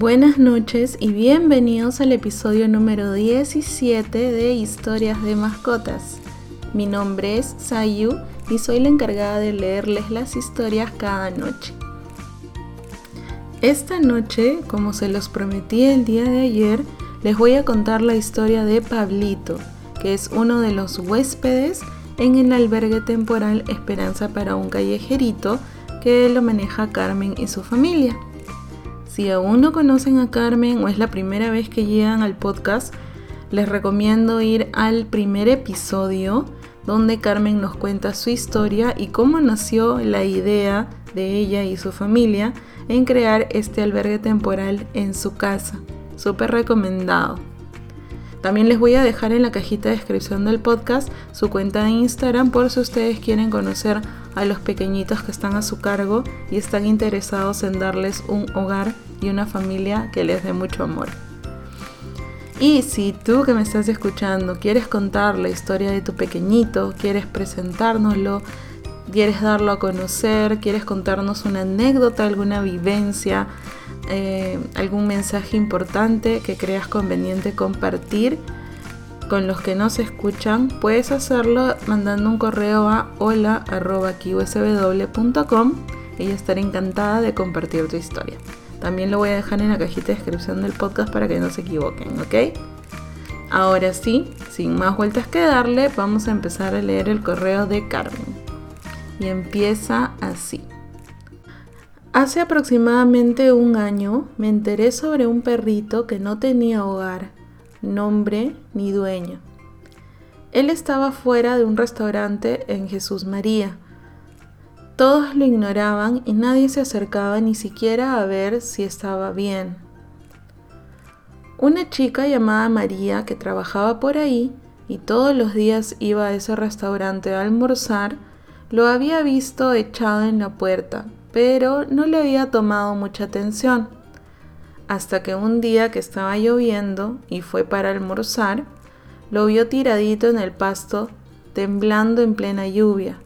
Buenas noches y bienvenidos al episodio número 17 de Historias de Mascotas. Mi nombre es Sayu y soy la encargada de leerles las historias cada noche. Esta noche, como se los prometí el día de ayer, les voy a contar la historia de Pablito, que es uno de los huéspedes en el albergue temporal Esperanza para un callejerito que lo maneja Carmen y su familia. Si aún no conocen a Carmen o es la primera vez que llegan al podcast, les recomiendo ir al primer episodio donde Carmen nos cuenta su historia y cómo nació la idea de ella y su familia en crear este albergue temporal en su casa. Súper recomendado. También les voy a dejar en la cajita de descripción del podcast su cuenta de Instagram por si ustedes quieren conocer a los pequeñitos que están a su cargo y están interesados en darles un hogar y una familia que les dé mucho amor. Y si tú que me estás escuchando quieres contar la historia de tu pequeñito, quieres presentárnoslo, quieres darlo a conocer, quieres contarnos una anécdota, alguna vivencia, eh, algún mensaje importante que creas conveniente compartir con los que nos escuchan, puedes hacerlo mandando un correo a hola.qsw.com. Ella estará encantada de compartir tu historia. También lo voy a dejar en la cajita de descripción del podcast para que no se equivoquen, ¿ok? Ahora sí, sin más vueltas que darle, vamos a empezar a leer el correo de Carmen. Y empieza así. Hace aproximadamente un año me enteré sobre un perrito que no tenía hogar, nombre ni dueño. Él estaba fuera de un restaurante en Jesús María, todos lo ignoraban y nadie se acercaba ni siquiera a ver si estaba bien. Una chica llamada María que trabajaba por ahí y todos los días iba a ese restaurante a almorzar, lo había visto echado en la puerta, pero no le había tomado mucha atención. Hasta que un día que estaba lloviendo y fue para almorzar, lo vio tiradito en el pasto, temblando en plena lluvia.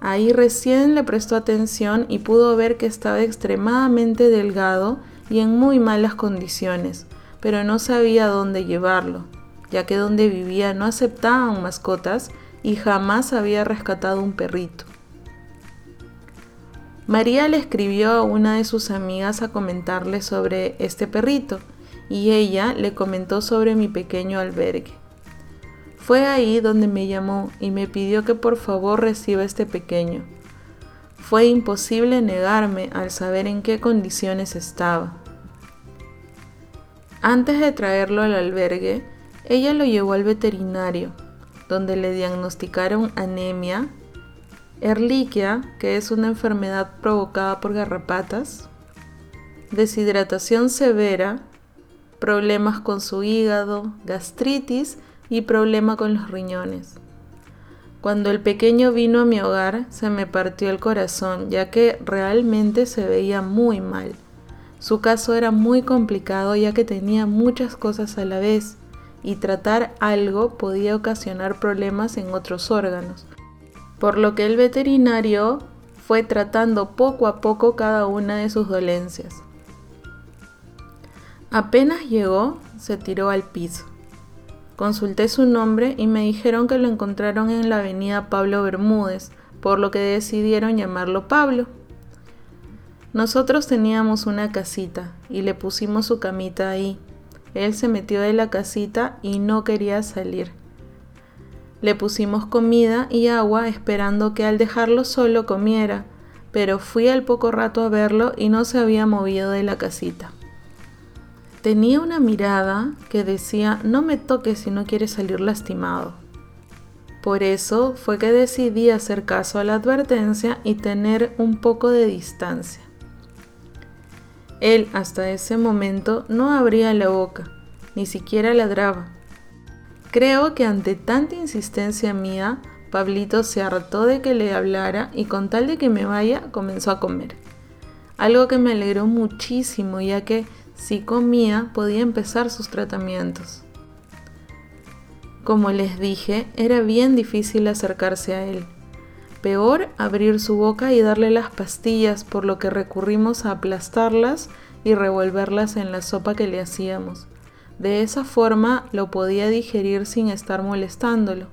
Ahí recién le prestó atención y pudo ver que estaba extremadamente delgado y en muy malas condiciones, pero no sabía dónde llevarlo, ya que donde vivía no aceptaban mascotas y jamás había rescatado un perrito. María le escribió a una de sus amigas a comentarle sobre este perrito y ella le comentó sobre mi pequeño albergue. Fue ahí donde me llamó y me pidió que por favor reciba este pequeño. Fue imposible negarme al saber en qué condiciones estaba. Antes de traerlo al albergue, ella lo llevó al veterinario, donde le diagnosticaron anemia, erliquia, que es una enfermedad provocada por garrapatas, deshidratación severa, problemas con su hígado, gastritis y problema con los riñones. Cuando el pequeño vino a mi hogar se me partió el corazón ya que realmente se veía muy mal. Su caso era muy complicado ya que tenía muchas cosas a la vez y tratar algo podía ocasionar problemas en otros órganos, por lo que el veterinario fue tratando poco a poco cada una de sus dolencias. Apenas llegó, se tiró al piso. Consulté su nombre y me dijeron que lo encontraron en la avenida Pablo Bermúdez, por lo que decidieron llamarlo Pablo. Nosotros teníamos una casita y le pusimos su camita ahí. Él se metió de la casita y no quería salir. Le pusimos comida y agua esperando que al dejarlo solo comiera, pero fui al poco rato a verlo y no se había movido de la casita. Tenía una mirada que decía, no me toques si no quieres salir lastimado. Por eso fue que decidí hacer caso a la advertencia y tener un poco de distancia. Él hasta ese momento no abría la boca, ni siquiera ladraba. Creo que ante tanta insistencia mía, Pablito se hartó de que le hablara y con tal de que me vaya comenzó a comer. Algo que me alegró muchísimo ya que si comía, podía empezar sus tratamientos. Como les dije, era bien difícil acercarse a él. Peor abrir su boca y darle las pastillas, por lo que recurrimos a aplastarlas y revolverlas en la sopa que le hacíamos. De esa forma lo podía digerir sin estar molestándolo.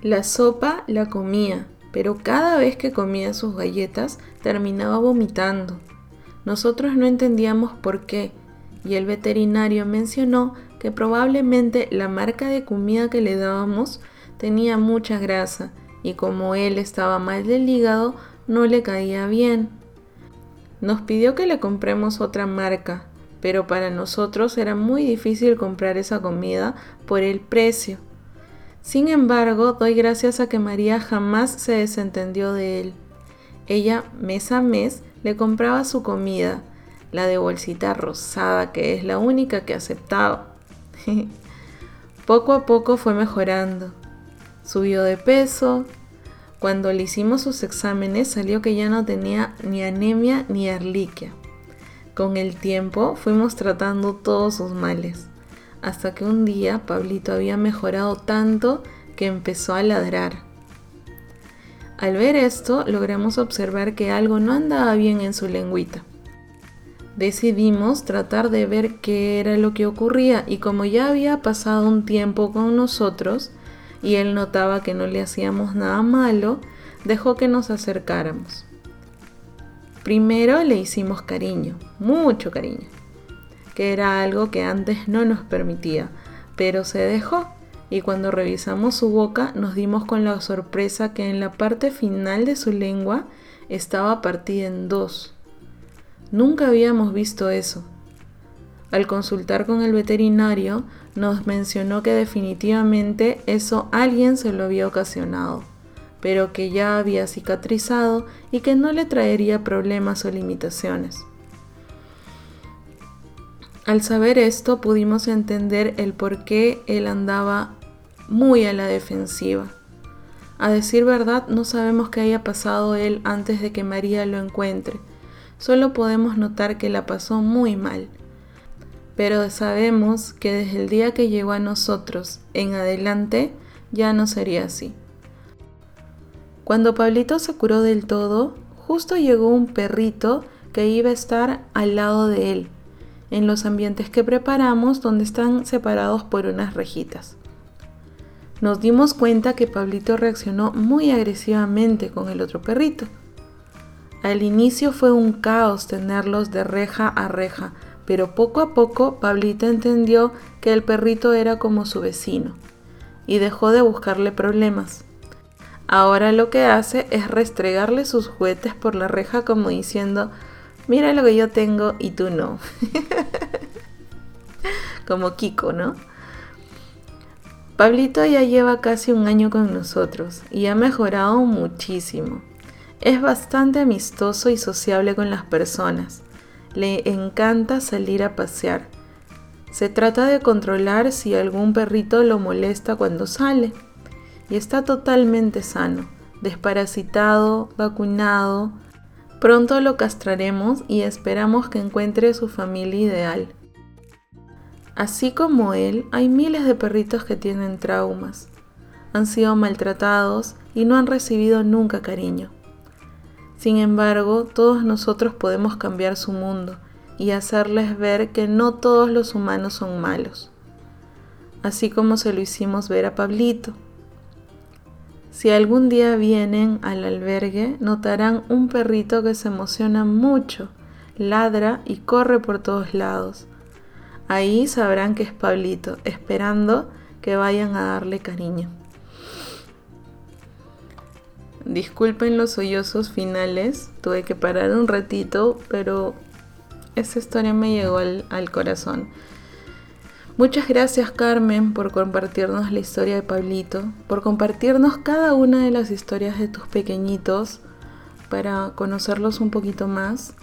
La sopa la comía, pero cada vez que comía sus galletas terminaba vomitando. Nosotros no entendíamos por qué, y el veterinario mencionó que probablemente la marca de comida que le dábamos tenía mucha grasa y como él estaba mal del hígado no le caía bien. Nos pidió que le compremos otra marca, pero para nosotros era muy difícil comprar esa comida por el precio. Sin embargo, doy gracias a que María jamás se desentendió de él. Ella mes a mes le compraba su comida, la de bolsita rosada, que es la única que aceptaba. poco a poco fue mejorando. Subió de peso. Cuando le hicimos sus exámenes salió que ya no tenía ni anemia ni arliquia. Con el tiempo fuimos tratando todos sus males, hasta que un día Pablito había mejorado tanto que empezó a ladrar. Al ver esto, logramos observar que algo no andaba bien en su lengüita. Decidimos tratar de ver qué era lo que ocurría y como ya había pasado un tiempo con nosotros y él notaba que no le hacíamos nada malo, dejó que nos acercáramos. Primero le hicimos cariño, mucho cariño, que era algo que antes no nos permitía, pero se dejó y cuando revisamos su boca nos dimos con la sorpresa que en la parte final de su lengua estaba partida en dos. Nunca habíamos visto eso. Al consultar con el veterinario, nos mencionó que definitivamente eso alguien se lo había ocasionado, pero que ya había cicatrizado y que no le traería problemas o limitaciones. Al saber esto pudimos entender el por qué él andaba muy a la defensiva. A decir verdad, no sabemos qué haya pasado él antes de que María lo encuentre, solo podemos notar que la pasó muy mal. Pero sabemos que desde el día que llegó a nosotros en adelante ya no sería así. Cuando Pablito se curó del todo, justo llegó un perrito que iba a estar al lado de él, en los ambientes que preparamos donde están separados por unas rejitas. Nos dimos cuenta que Pablito reaccionó muy agresivamente con el otro perrito al inicio fue un caos tenerlos de reja a reja, pero poco a poco Pablito entendió que el perrito era como su vecino y dejó de buscarle problemas. Ahora lo que hace es restregarle sus juguetes por la reja como diciendo, mira lo que yo tengo y tú no. como Kiko, ¿no? Pablito ya lleva casi un año con nosotros y ha mejorado muchísimo. Es bastante amistoso y sociable con las personas. Le encanta salir a pasear. Se trata de controlar si algún perrito lo molesta cuando sale. Y está totalmente sano, desparasitado, vacunado. Pronto lo castraremos y esperamos que encuentre su familia ideal. Así como él, hay miles de perritos que tienen traumas. Han sido maltratados y no han recibido nunca cariño. Sin embargo, todos nosotros podemos cambiar su mundo y hacerles ver que no todos los humanos son malos, así como se lo hicimos ver a Pablito. Si algún día vienen al albergue, notarán un perrito que se emociona mucho, ladra y corre por todos lados. Ahí sabrán que es Pablito, esperando que vayan a darle cariño. Disculpen los sollozos finales, tuve que parar un ratito, pero esta historia me llegó al, al, corazón. Muchas gracias Carmen por compartirnos la historia de Pablito, por compartirnos cada una de las historias de tus pequeñitos para conocerlos un poquito más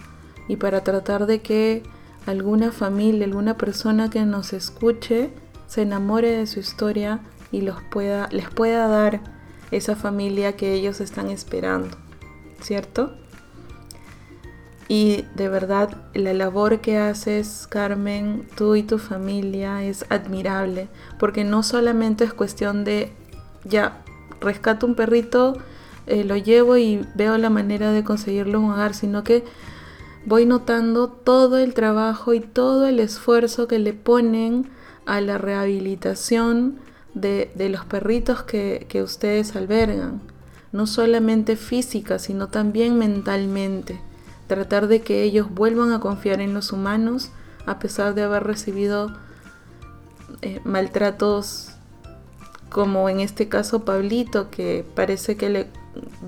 y para tratar de que alguna familia, alguna persona que nos escuche se enamore de su historia y los pueda, les pueda dar esa familia que ellos están esperando, ¿cierto? Y de verdad la labor que haces, Carmen, tú y tu familia es admirable, porque no solamente es cuestión de, ya, rescato un perrito, eh, lo llevo y veo la manera de conseguirlo un hogar, sino que voy notando todo el trabajo y todo el esfuerzo que le ponen a la rehabilitación de, los perritos que, que ustedes albergan, no solamente física, sino también mentalmente. Tratar de que ellos vuelvan a confiar en los humanos a pesar de haber recibido eh, maltratos como en este caso Pablito, que parece que le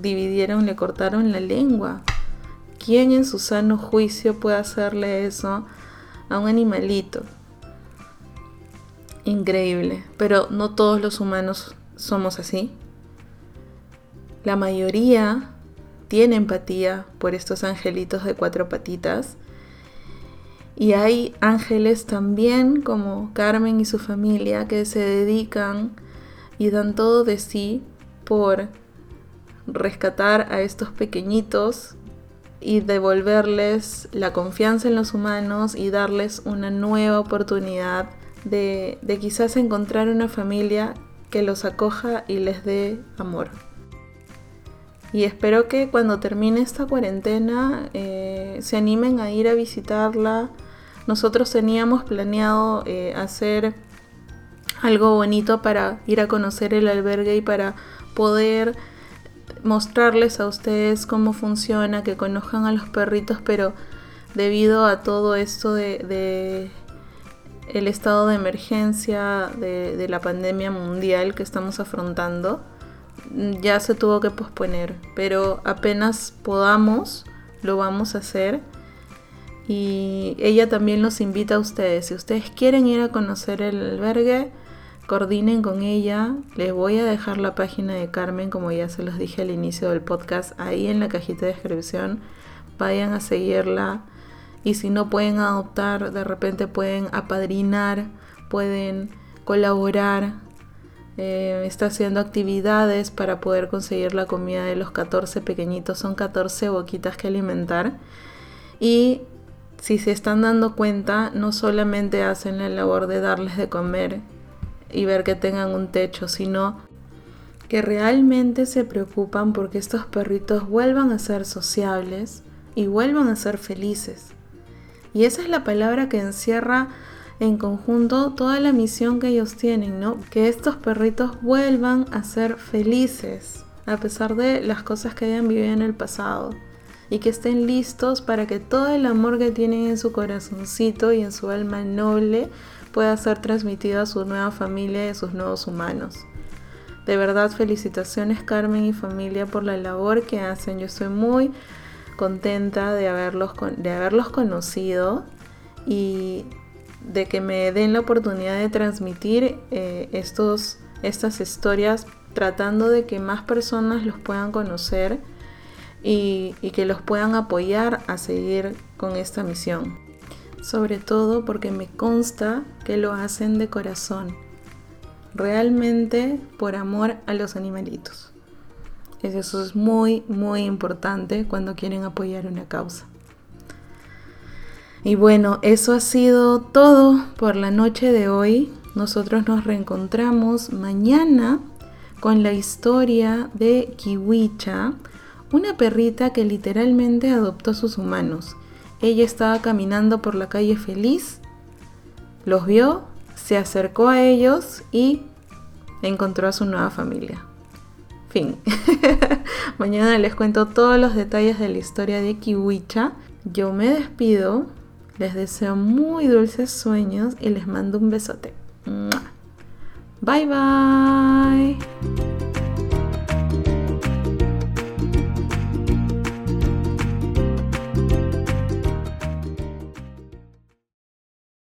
dividieron, le cortaron la lengua. ¿Quién en su sano juicio puede hacerle eso a un animalito? Increíble, pero no todos los humanos somos así. La mayoría tiene empatía por estos angelitos de cuatro patitas. Y hay ángeles también como Carmen y su familia que se dedican y dan todo de sí por rescatar a estos pequeñitos y devolverles la confianza en los humanos y darles una nueva oportunidad de, quizás encontrar una familia que los acoja y les dé amor. Y espero que cuando termine esta cuarentena eh, se animen a ir a visitarla. Nosotros teníamos planeado eh, hacer algo bonito para ir a conocer el albergue y para poder mostrarles a ustedes cómo funciona, que conozcan a los perritos, pero debido a todo esto de, el estado de emergencia de, la pandemia mundial que estamos afrontando, ya se tuvo que posponer, pero apenas podamos, lo vamos a hacer. Y ella también los invita a ustedes. Si ustedes quieren ir a conocer el albergue, coordinen con ella. Les voy a dejar la página de Carmen, como ya se los dije al inicio del podcast, ahí en la cajita de descripción. Vayan a seguirla. Y si no pueden adoptar, de repente pueden apadrinar, pueden colaborar. Eh, está haciendo actividades para poder conseguir la comida de los 14 pequeñitos. Son 14 boquitas que alimentar. Y si se están dando cuenta, no solamente hacen la labor de darles de comer y ver que tengan un techo, sino que realmente se preocupan porque estos perritos vuelvan a ser sociables y vuelvan a ser felices. Y esa es la palabra que encierra en conjunto toda la misión que ellos tienen, ¿no? Que estos perritos vuelvan a ser felices a pesar de las cosas que hayan vivido en el pasado y que estén listos para que todo el amor que tienen en su corazoncito y en su alma noble pueda ser transmitido a su nueva familia y a sus nuevos humanos. De verdad, felicitaciones Carmen y familia por la labor que hacen. Yo estoy muy contenta de haberlos, de haberlos conocido y de que me den la oportunidad de transmitir eh, estos, estas historias tratando de que más personas los puedan conocer y que los puedan apoyar a seguir con esta misión sobre todo porque me consta que lo hacen de corazón, realmente por amor a los animalitos. Eso es muy, muy importante cuando quieren apoyar una causa. Y bueno, eso ha sido todo por la noche de hoy. Nosotros nos reencontramos mañana con la historia de Kiwicha, una perrita que literalmente adoptó a sus humanos ella estaba caminando por la calle feliz, los vio, se acercó a ellos y encontró a su nueva familia. Fin. Mañana les cuento todos los detalles de la historia de Kiwicha. Yo me despido, les deseo muy dulces sueños y les mando un besote. Bye bye.